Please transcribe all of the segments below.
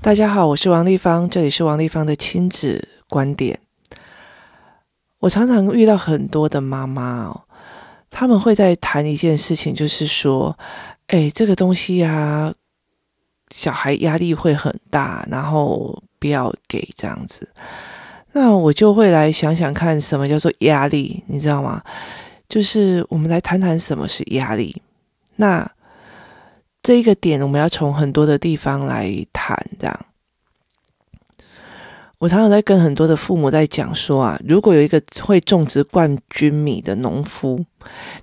大家好，我是王丽芳，这里是王丽芳的亲子观点。我常常遇到很多的妈妈哦，他们会在谈一件事情，就是说，哎，这个东西呀，小孩压力会很大，然后不要给这样子。那我就会来想想看，什么叫做压力，你知道吗？就是我们来谈谈什么是压力。那这一个点，我们要从很多的地方来谈，这样。我常常在跟很多的父母在讲说啊，如果有一个会种植冠军米的农夫，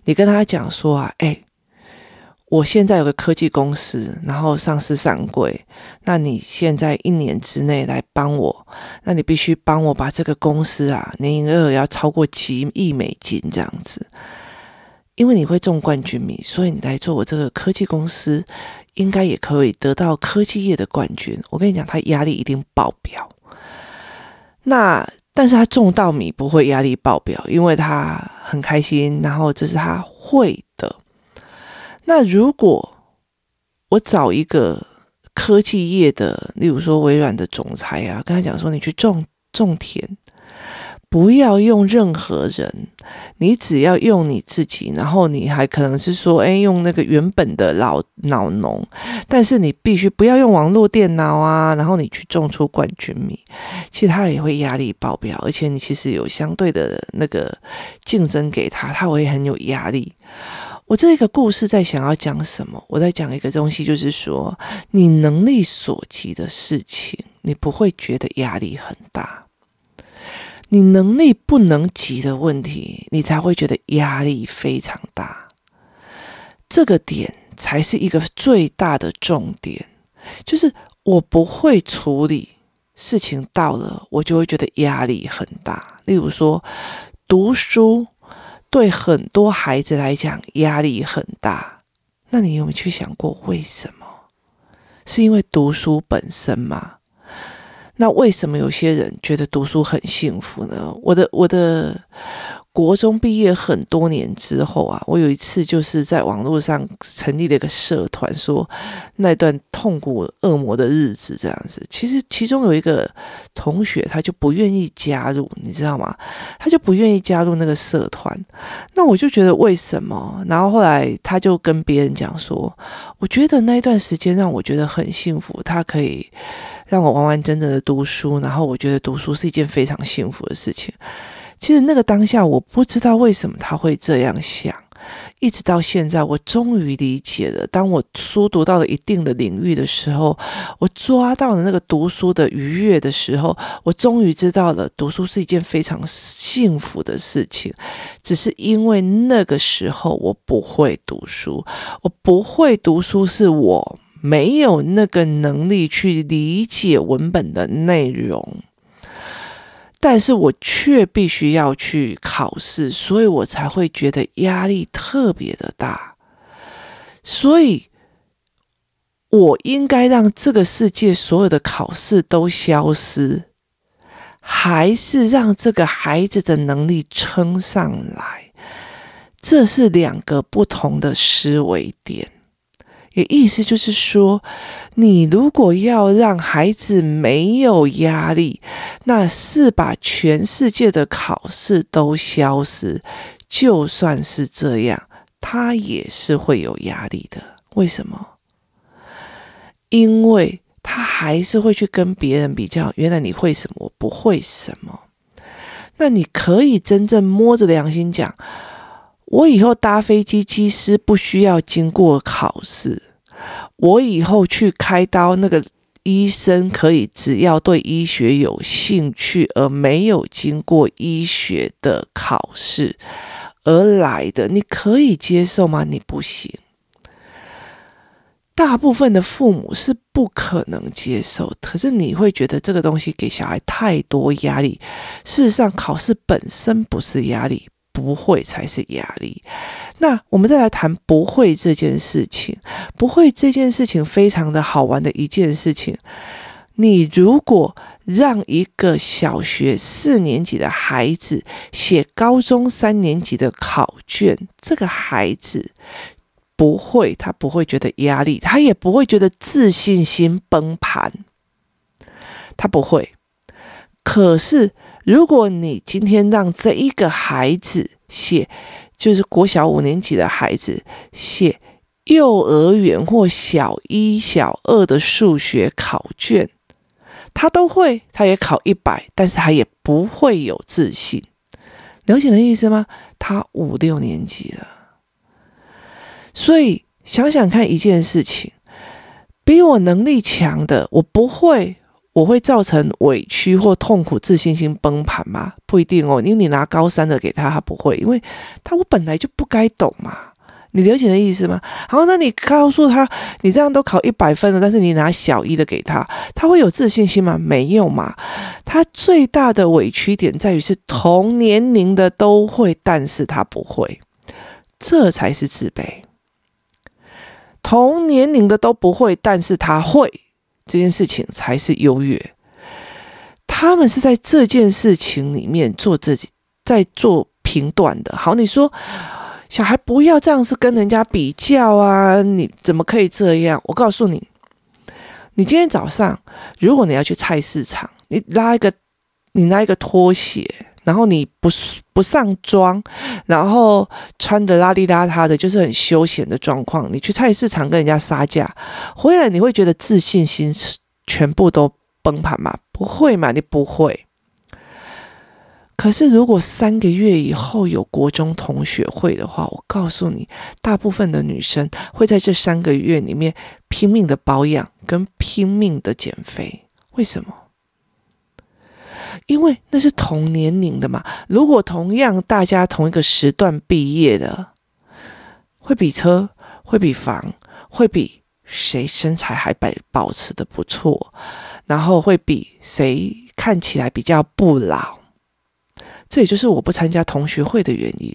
你跟他讲说啊，哎，我现在有个科技公司，然后上市上柜，那你现在一年之内来帮我，那你必须帮我把这个公司啊，年营业额要超过几亿美金这样子。因为你会种冠军米，所以你来做我这个科技公司，应该也可以得到科技业的冠军。我跟你讲，他压力一定爆表。那但是他种稻米不会压力爆表，因为他很开心，然后这是他会的。那如果我找一个科技业的，例如说微软的总裁啊，跟他讲说，你去种种田。不要用任何人，你只要用你自己，然后你还可能是说，哎，用那个原本的老老农，但是你必须不要用网络电脑啊，然后你去种出冠军米，其实他也会压力爆表，而且你其实有相对的那个竞争给他，他会很有压力。我这个故事在想要讲什么？我在讲一个东西，就是说你能力所及的事情，你不会觉得压力很大。你能力不能及的问题，你才会觉得压力非常大。这个点才是一个最大的重点，就是我不会处理事情，到了我就会觉得压力很大。例如说，读书对很多孩子来讲压力很大，那你有没有去想过为什么？是因为读书本身吗？那为什么有些人觉得读书很幸福呢？我的我的国中毕业很多年之后啊，我有一次就是在网络上成立了一个社团，说那段痛苦恶魔的日子这样子。其实其中有一个同学他就不愿意加入，你知道吗？他就不愿意加入那个社团。那我就觉得为什么？然后后来他就跟别人讲说，我觉得那一段时间让我觉得很幸福，他可以。让我完完整整的读书，然后我觉得读书是一件非常幸福的事情。其实那个当下，我不知道为什么他会这样想，一直到现在，我终于理解了。当我书读到了一定的领域的时候，我抓到了那个读书的愉悦的时候，我终于知道了读书是一件非常幸福的事情。只是因为那个时候我不会读书，我不会读书是我。没有那个能力去理解文本的内容，但是我却必须要去考试，所以我才会觉得压力特别的大。所以，我应该让这个世界所有的考试都消失，还是让这个孩子的能力撑上来？这是两个不同的思维点。也意思就是说，你如果要让孩子没有压力，那是把全世界的考试都消失。就算是这样，他也是会有压力的。为什么？因为他还是会去跟别人比较。原来你会什么，我不会什么。那你可以真正摸着良心讲。我以后搭飞机，机师不需要经过考试。我以后去开刀，那个医生可以只要对医学有兴趣，而没有经过医学的考试而来的，你可以接受吗？你不行。大部分的父母是不可能接受，可是你会觉得这个东西给小孩太多压力。事实上，考试本身不是压力。不会才是压力。那我们再来谈不会这件事情。不会这件事情非常的好玩的一件事情。你如果让一个小学四年级的孩子写高中三年级的考卷，这个孩子不会，他不会觉得压力，他也不会觉得自信心崩盘，他不会。可是，如果你今天让这一个孩子写，就是国小五年级的孩子写幼儿园或小一、小二的数学考卷，他都会，他也考一百，但是他也不会有自信。了解的意思吗？他五六年级了，所以想想看一件事情，比我能力强的，我不会，我会造成委屈或痛苦，自信心崩盘吗？不一定哦，因为你拿高三的给他，他不会，因为他我本来就不该懂嘛。你了解的意思吗？好，那你告诉他，你这样都考一百分了，但是你拿小一的给他，他会有自信心吗？没有嘛。他最大的委屈点在于是同年龄的都会，但是他不会，这才是自卑。同年龄的都不会，但是他会，这件事情才是优越。他们是在这件事情里面做自己，在做评断的。好，你说。小孩不要这样子跟人家比较啊！你怎么可以这样？我告诉你，你今天早上如果你要去菜市场，你拉一个，你拿一个拖鞋，然后你不不上妆，然后穿的邋里邋遢的，就是很休闲的状况，你去菜市场跟人家杀价，回来你会觉得自信心全部都崩盘吗？不会嘛，你不会。可是，如果三个月以后有国中同学会的话，我告诉你，大部分的女生会在这三个月里面拼命的保养跟拼命的减肥。为什么？因为那是同年龄的嘛。如果同样大家同一个时段毕业的，会比车，会比房，会比谁身材还保保持得不错，然后会比谁看起来比较不老。这也就是我不参加同学会的原因，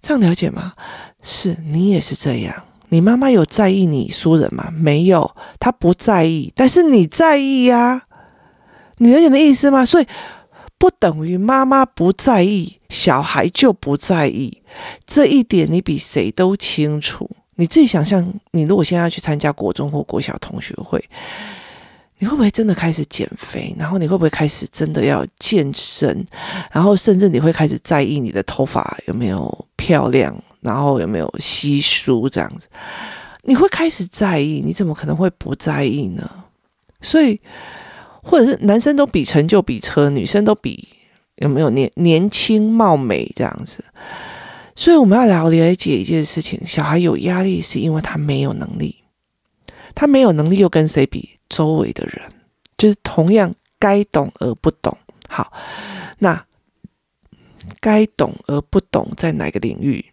这样了解吗？是你也是这样。你妈妈有在意你输人吗？没有，她不在意，但是你在意呀。你了解的意思吗？所以不等于妈妈不在意，小孩就不在意。这一点你比谁都清楚。你自己想象，你如果现在要去参加国中或国小同学会。你会不会真的开始减肥？然后你会不会开始真的要健身？然后甚至你会开始在意你的头发有没有漂亮，然后有没有稀疏这样子？你会开始在意？你怎么可能会不在意呢？所以，或者是男生都比成就比车，女生都比有没有年年轻貌美这样子？所以我们要了解一件事情：小孩有压力是因为他没有能力，他没有能力又跟谁比？周围的人就是同样该懂而不懂。好，那该懂而不懂在哪个领域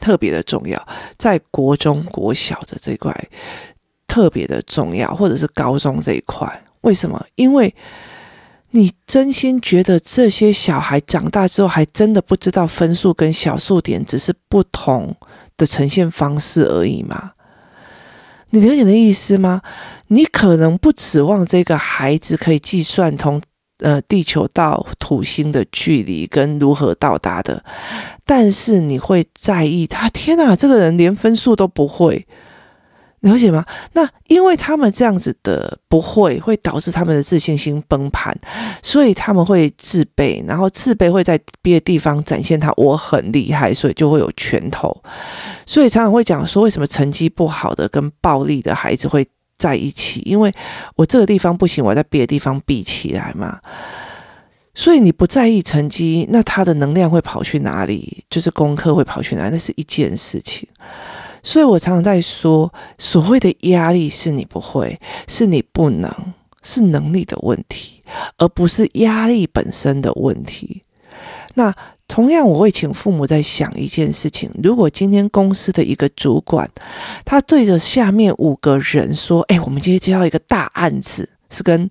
特别的重要？在国中国小的这一块特别的重要，或者是高中这一块？为什么？因为你真心觉得这些小孩长大之后还真的不知道分数跟小数点只是不同的呈现方式而已吗？你了解的意思吗？你可能不指望这个孩子可以计算从呃地球到土星的距离跟如何到达的，但是你会在意他。天哪，这个人连分数都不会。了解吗？那因为他们这样子的不会，会导致他们的自信心崩盘，所以他们会自卑，然后自卑会在别的地方展现他我很厉害，所以就会有拳头，所以常常会讲说，为什么成绩不好的跟暴力的孩子会在一起？因为我这个地方不行，我在别的地方比起来嘛。所以你不在意成绩，那他的能量会跑去哪里？就是功课会跑去哪里？那是一件事情。所以我常常在说，所谓的压力是你不会，是你不能，是能力的问题，而不是压力本身的问题。那同样，我会请父母在想一件事情：如果今天公司的一个主管，他对着下面五个人说：“哎，我们今天接到一个大案子，是跟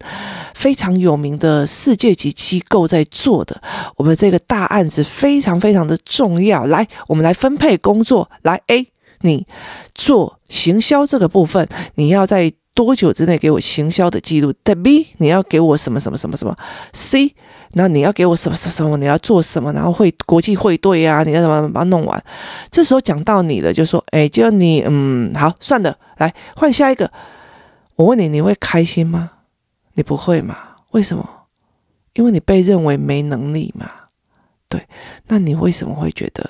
非常有名的世界级机构在做的，我们这个大案子非常非常的重要，来，我们来分配工作，来 A。”你做行销这个部分，你要在多久之内给我行销的记录？的 B，你要给我什么什么什么什么？C，那你要给我什么什么什么？你要做什么？然后会国际汇兑啊，你要怎么把它弄完？这时候讲到你了，就说，哎，就你，嗯，好，算了，来换下一个。我问你，你会开心吗？你不会吗？为什么？因为你被认为没能力嘛。对，那你为什么会觉得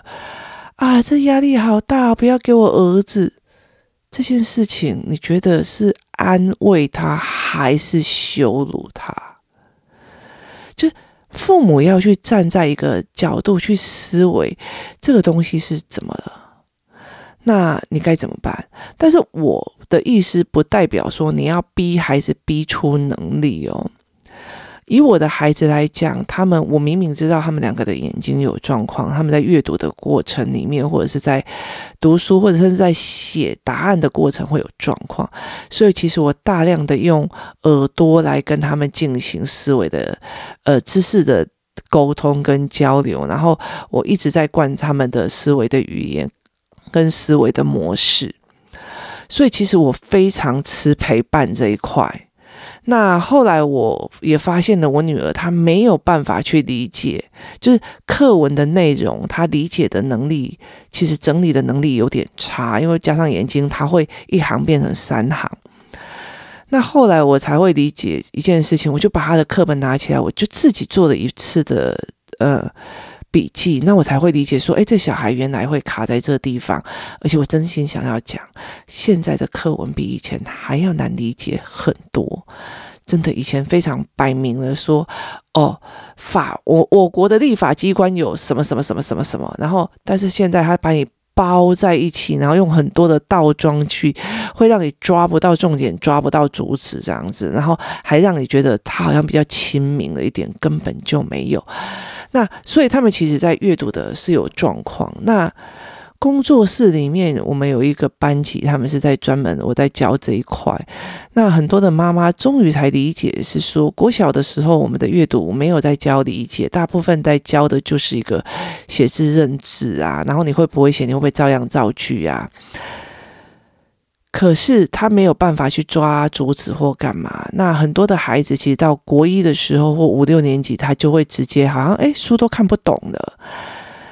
啊，这压力好大，不要给我儿子这件事情？你觉得是安慰他，还是羞辱他？就父母要去站在一个角度去思维，这个东西是怎么了？那你该怎么办？但是我的意思不代表说你要逼孩子逼出能力哦。以我的孩子来讲，他们我明明知道他们两个的眼睛有状况，他们在阅读的过程里面，或者是在读书，或者是在写答案的过程会有状况，所以其实我大量的用耳朵来跟他们进行思维的呃知识的沟通跟交流，然后我一直在灌他们的思维的语言跟思维的模式，所以其实我非常吃陪伴这一块。那后来我也发现了，我女儿她没有办法去理解，就是课文的内容，她理解的能力其实整理的能力有点差，因为加上眼睛，她会一行变成三行。那后来我才会理解一件事情，我就把她的课本拿起来，我就自己做了一次的呃。笔记，那我才会理解说，哎，这小孩原来会卡在这地方，而且我真心想要讲，现在的课文比以前还要难理解很多，真的，以前非常摆明了说，哦，法我我国的立法机关有什么什么什么什么什么，然后，但是现在他把你包在一起，然后用很多的倒装去，会让你抓不到重点，抓不到主旨这样子，然后还让你觉得他好像比较亲民了一点，根本就没有。那所以他们其实在阅读的是有状况。那工作室里面我们有一个班级，他们是在专门我在教这一块。那很多的妈妈终于才理解，是说国小的时候我们的阅读没有在教理解，大部分在教的就是一个写字认字啊，然后你会不会写，你会不会照样造句啊？可是他没有办法去抓主旨或干嘛。那很多的孩子其实到国一的时候或五六年级，他就会直接好像诶，书都看不懂了。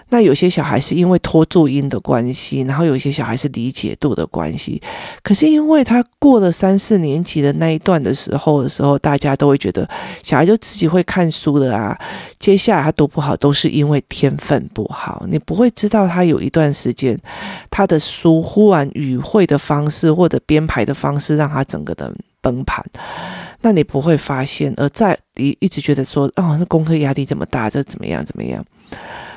那有些小孩是因为拖注音的关系，然后有些小孩是理解度的关系。可是因为他过了三四年级的那一段的时候的时候，大家都会觉得小孩就自己会看书了啊。接下来他读不好都是因为天分不好，你不会知道他有一段时间他的书忽然语汇的方式或者编排的方式让他整个的崩盘，那你不会发现，而在你一直觉得说哦，那功课压力这么大，这怎么样怎么样？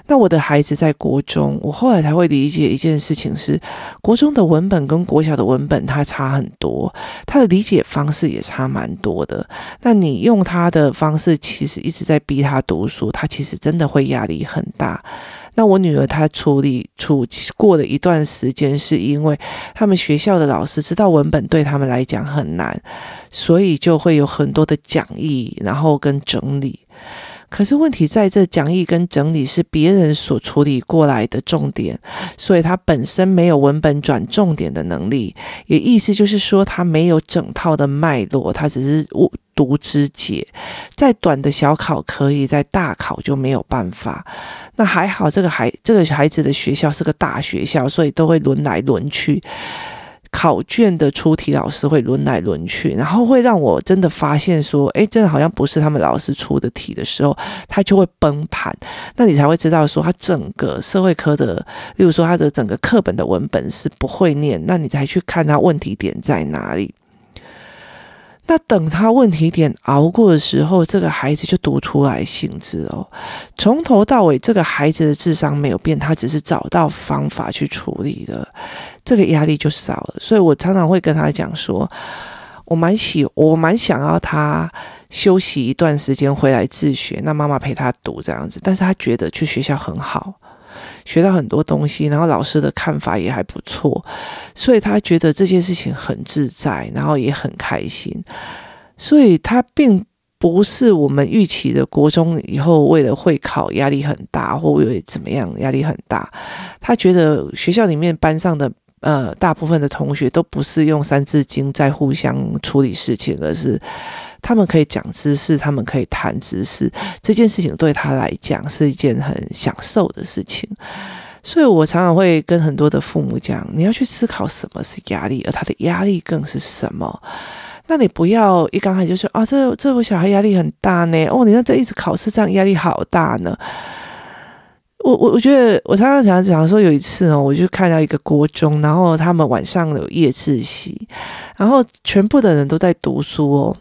那我的孩子在国中，我后来才会理解一件事情是，国中的文本跟国小的文本它差很多，他的理解方式也差蛮多的。那你用他的方式，其实一直在逼他读书，他其实真的会压力很大。那我女儿她处理处过了一段时间，是因为他们学校的老师知道文本对他们来讲很难，所以就会有很多的讲义，然后跟整理。可是问题在这讲义跟整理是别人所处理过来的重点，所以他本身没有文本转重点的能力，也意思就是说他没有整套的脉络，他只是读之解，在短的小考可以，在大考就没有办法。那还好，这个孩这个孩子的学校是个大学校，所以都会轮来轮去。考卷的出题老师会轮来轮去，然后会让我真的发现说，诶，真的好像不是他们老师出的题的时候，他就会崩盘。那你才会知道说，他整个社会科的，例如说他的整个课本的文本是不会念，那你才去看他问题点在哪里。那等他问题点熬过的时候，这个孩子就读出来性质哦。从头到尾，这个孩子的智商没有变，他只是找到方法去处理的，这个压力就少了。所以我常常会跟他讲说，我蛮喜，我蛮想要他休息一段时间回来自学，那妈妈陪他读这样子。但是他觉得去学校很好。学到很多东西，然后老师的看法也还不错，所以他觉得这件事情很自在，然后也很开心。所以他并不是我们预期的国中以后为了会考压力很大，或为怎么样压力很大。他觉得学校里面班上的呃大部分的同学都不是用三字经在互相处理事情，而是他们可以讲知识，他们可以谈知识，这件事情对他来讲是一件很享受的事情。所以我常常会跟很多的父母讲，你要去思考什么是压力，而他的压力更是什么。那你不要一刚开始就说啊，这这我小孩压力很大呢。哦，你看这一直考试这样压力好大呢。我我我觉得我常常常讲说，有一次哦，我就看到一个国中，然后他们晚上有夜自习，然后全部的人都在读书哦。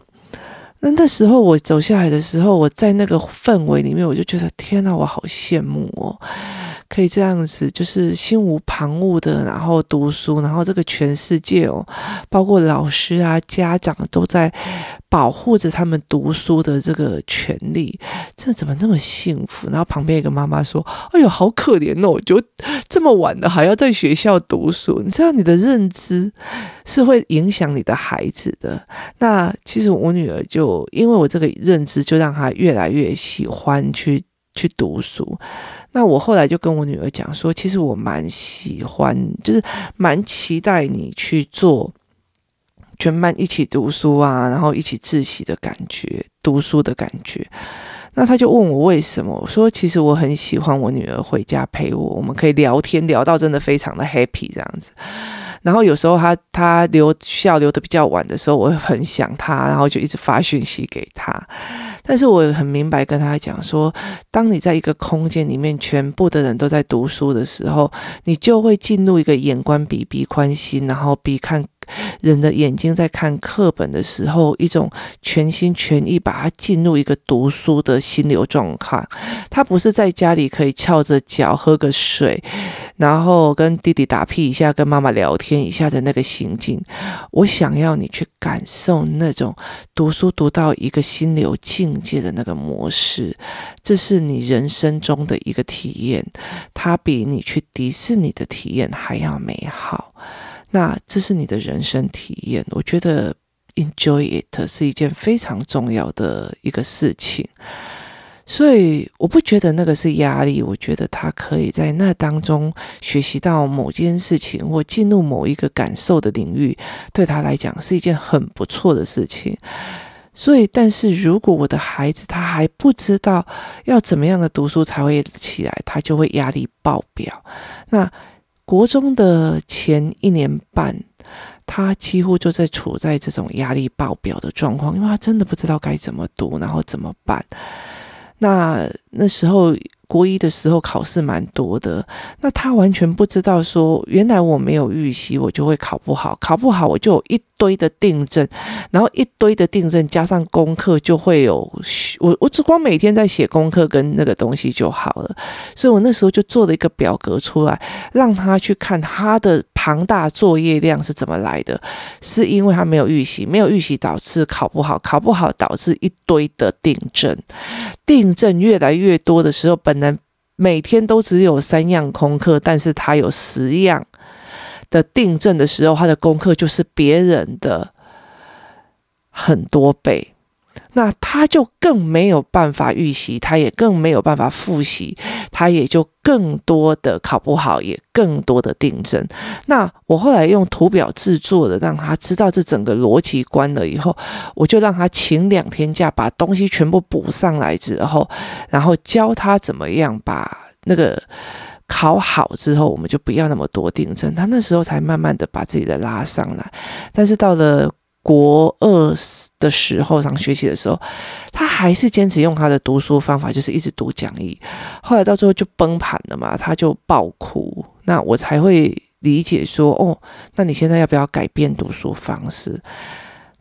那那时候我走下来的时候，我在那个氛围里面，我就觉得天哪，我好羡慕哦。可以这样子，就是心无旁骛的，然后读书，然后这个全世界哦，包括老师啊、家长都在保护着他们读书的这个权利，这怎么那么幸福？然后旁边一个妈妈说：“哎呦，好可怜哦，就这么晚了还要在学校读书。”你知道你的认知是会影响你的孩子的。那其实我女儿就因为我这个认知，就让她越来越喜欢去。去读书，那我后来就跟我女儿讲说，其实我蛮喜欢，就是蛮期待你去做全班一起读书啊，然后一起自习的感觉，读书的感觉。那他就问我为什么？我说其实我很喜欢我女儿回家陪我，我们可以聊天聊到真的非常的 happy 这样子。然后有时候他他留校留的比较晚的时候，我会很想他，然后就一直发讯息给他。但是我很明白跟他讲说，当你在一个空间里面，全部的人都在读书的时候，你就会进入一个眼观鼻，鼻宽心，然后鼻看。人的眼睛在看课本的时候，一种全心全意把它进入一个读书的心流状态。他不是在家里可以翘着脚喝个水，然后跟弟弟打屁一下，跟妈妈聊天一下的那个心境。我想要你去感受那种读书读到一个心流境界的那个模式，这是你人生中的一个体验，它比你去迪士尼的体验还要美好。那这是你的人生体验，我觉得 enjoy it 是一件非常重要的一个事情，所以我不觉得那个是压力，我觉得他可以在那当中学习到某件事情或进入某一个感受的领域，对他来讲是一件很不错的事情。所以，但是如果我的孩子他还不知道要怎么样的读书才会起来，他就会压力爆表。那。国中的前一年半，他几乎就在处在这种压力爆表的状况，因为他真的不知道该怎么读，然后怎么办。那那时候。国一的时候考试蛮多的，那他完全不知道说，原来我没有预习，我就会考不好，考不好我就一堆的订正，然后一堆的订正加上功课就会有，我我只光每天在写功课跟那个东西就好了，所以我那时候就做了一个表格出来，让他去看他的庞大作业量是怎么来的，是因为他没有预习，没有预习导致考不好，考不好导致一堆的订正。订正越来越多的时候，本来每天都只有三样功课，但是他有十样的订正的时候，他的功课就是别人的很多倍。那他就更没有办法预习，他也更没有办法复习，他也就更多的考不好，也更多的订正。那我后来用图表制作的，让他知道这整个逻辑关了以后，我就让他请两天假，把东西全部补上来之后，然后教他怎么样把那个考好之后，我们就不要那么多订正。他那时候才慢慢的把自己的拉上来，但是到了。国二的时候，上学期的时候，他还是坚持用他的读书方法，就是一直读讲义。后来到最后就崩盘了嘛，他就爆哭。那我才会理解说，哦，那你现在要不要改变读书方式？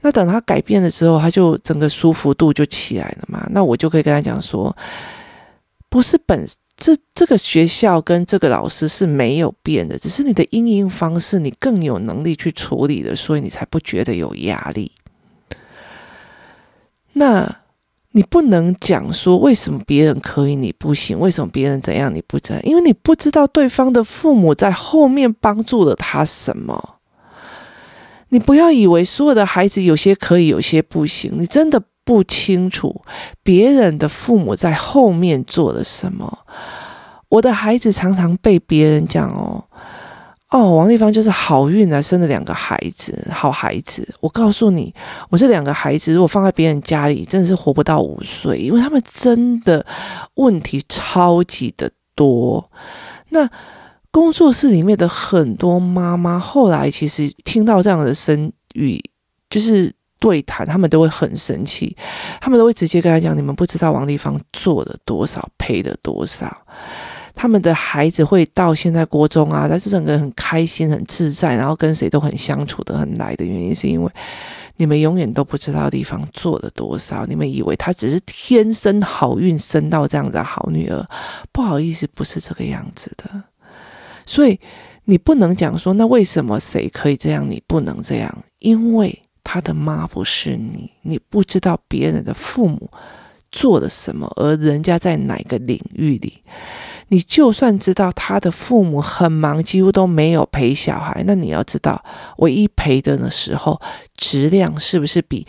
那等他改变了之后，他就整个舒服度就起来了嘛。那我就可以跟他讲说，不是本。这这个学校跟这个老师是没有变的，只是你的因应方式，你更有能力去处理的，所以你才不觉得有压力。那你不能讲说为什么别人可以你不行，为什么别人怎样你不怎样，因为你不知道对方的父母在后面帮助了他什么。你不要以为所有的孩子有些可以，有些不行，你真的。不清楚别人的父母在后面做了什么。我的孩子常常被别人讲哦，哦，王丽芳就是好运啊，生了两个孩子，好孩子。我告诉你，我这两个孩子如果放在别人家里，真的是活不到五岁，因为他们真的问题超级的多。那工作室里面的很多妈妈，后来其实听到这样的声语，就是对谈，他们都会很生气，他们都会直接跟他讲：“你们不知道王丽芳做了多少，赔了多少。”他们的孩子会到现在国中啊，但是整个人很开心、很自在，然后跟谁都很相处得很来的原因，是因为你们永远都不知道地方做了多少。你们以为她只是天生好运生到这样的好女儿，不好意思，不是这个样子的。所以你不能讲说，那为什么谁可以这样，你不能这样？因为他的妈不是你，你不知道别人的父母做了什么，而人家在哪个领域里。你就算知道他的父母很忙，几乎都没有陪小孩，那你要知道，唯一陪的的时候，质量是不是比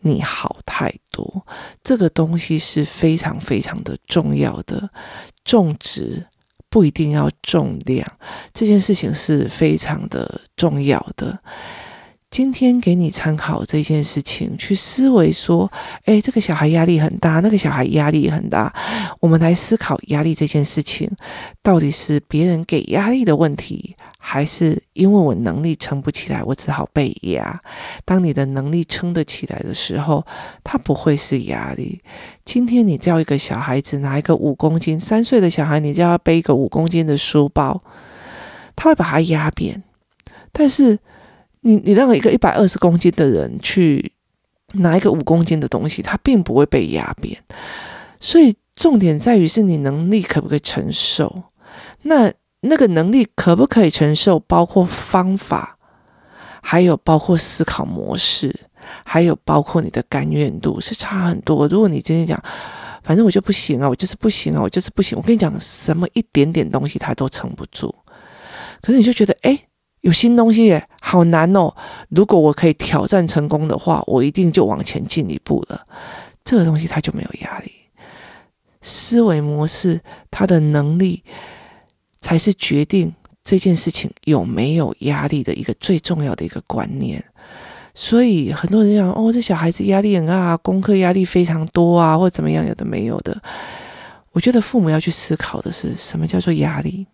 你好太多？这个东西是非常非常的重要的，重质不一定要重量，这件事情是非常的重要的。今天给你参考这件事情，去思维说，诶，这个小孩压力很大，那个小孩压力很大。我们来思考压力这件事情，到底是别人给压力的问题，还是因为我能力撑不起来，我只好被压？当你的能力撑得起来的时候，它不会是压力。今天你叫一个小孩子拿一个五公斤，三岁的小孩，你叫他背一个五公斤的书包，他会把它压扁，但是。你你让一个一百二十公斤的人去拿一个五公斤的东西，他并不会被压扁。所以重点在于是你能力可不可以承受？那那个能力可不可以承受？包括方法，还有包括思考模式，还有包括你的甘愿度是差很多。如果你今天讲，反正我就不行啊，我就是不行啊，我就是不行。我跟你讲，什么一点点东西他都撑不住。可是你就觉得，哎。有新东西耶，好难哦！如果我可以挑战成功的话，我一定就往前进一步了。这个东西它就没有压力，思维模式它的能力才是决定这件事情有没有压力的一个最重要的一个观念。所以很多人讲哦，这小孩子压力很大，功课压力非常多啊，或怎么样，有的没有的。我觉得父母要去思考的是什么叫做压力。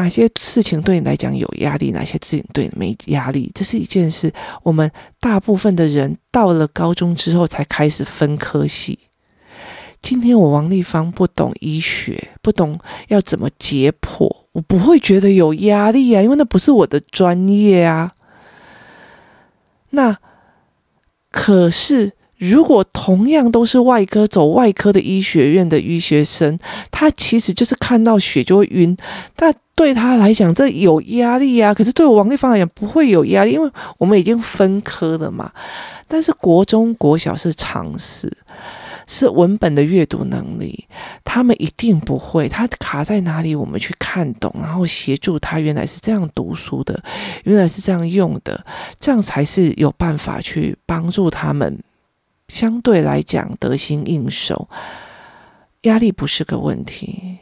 哪些事情对你来讲有压力？哪些事情对你没压力？这是一件事。我们大部分的人到了高中之后才开始分科系。今天我王丽芳不懂医学，不懂要怎么解剖，我不会觉得有压力啊，因为那不是我的专业啊。那可是，如果同样都是外科走外科的医学院的医学生，他其实就是看到血就会晕，但。对他来讲，这有压力啊。可是对我王丽芳来讲，不会有压力，因为我们已经分科了嘛。但是国中、国小是常识，是文本的阅读能力，他们一定不会。他卡在哪里，我们去看懂，然后协助他。原来是这样读书的，原来是这样用的，这样才是有办法去帮助他们。相对来讲，得心应手，压力不是个问题。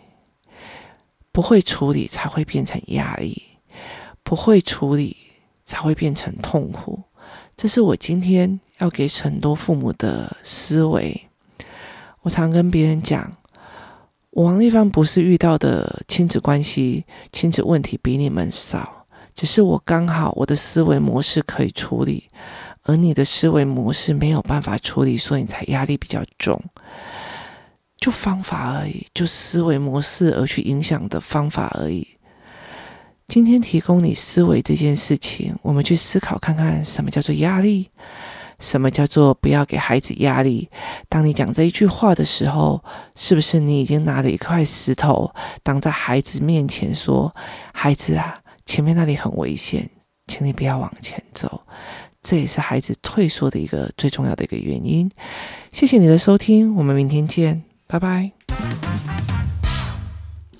不会处理才会变成压力，不会处理才会变成痛苦。这是我今天要给很多父母的思维。我常跟别人讲，王丽芳不是遇到的亲子关系、亲子问题比你们少，只是我刚好我的思维模式可以处理，而你的思维模式没有办法处理，所以你才压力比较重。就方法而已，就思维模式而去影响的方法而已。今天提供你思维这件事情，我们去思考看看，什么叫做压力？什么叫做不要给孩子压力？当你讲这一句话的时候，是不是你已经拿了一块石头挡在孩子面前，说：“孩子啊，前面那里很危险，请你不要往前走。”这也是孩子退缩的一个最重要的一个原因。谢谢你的收听，我们明天见。拜拜。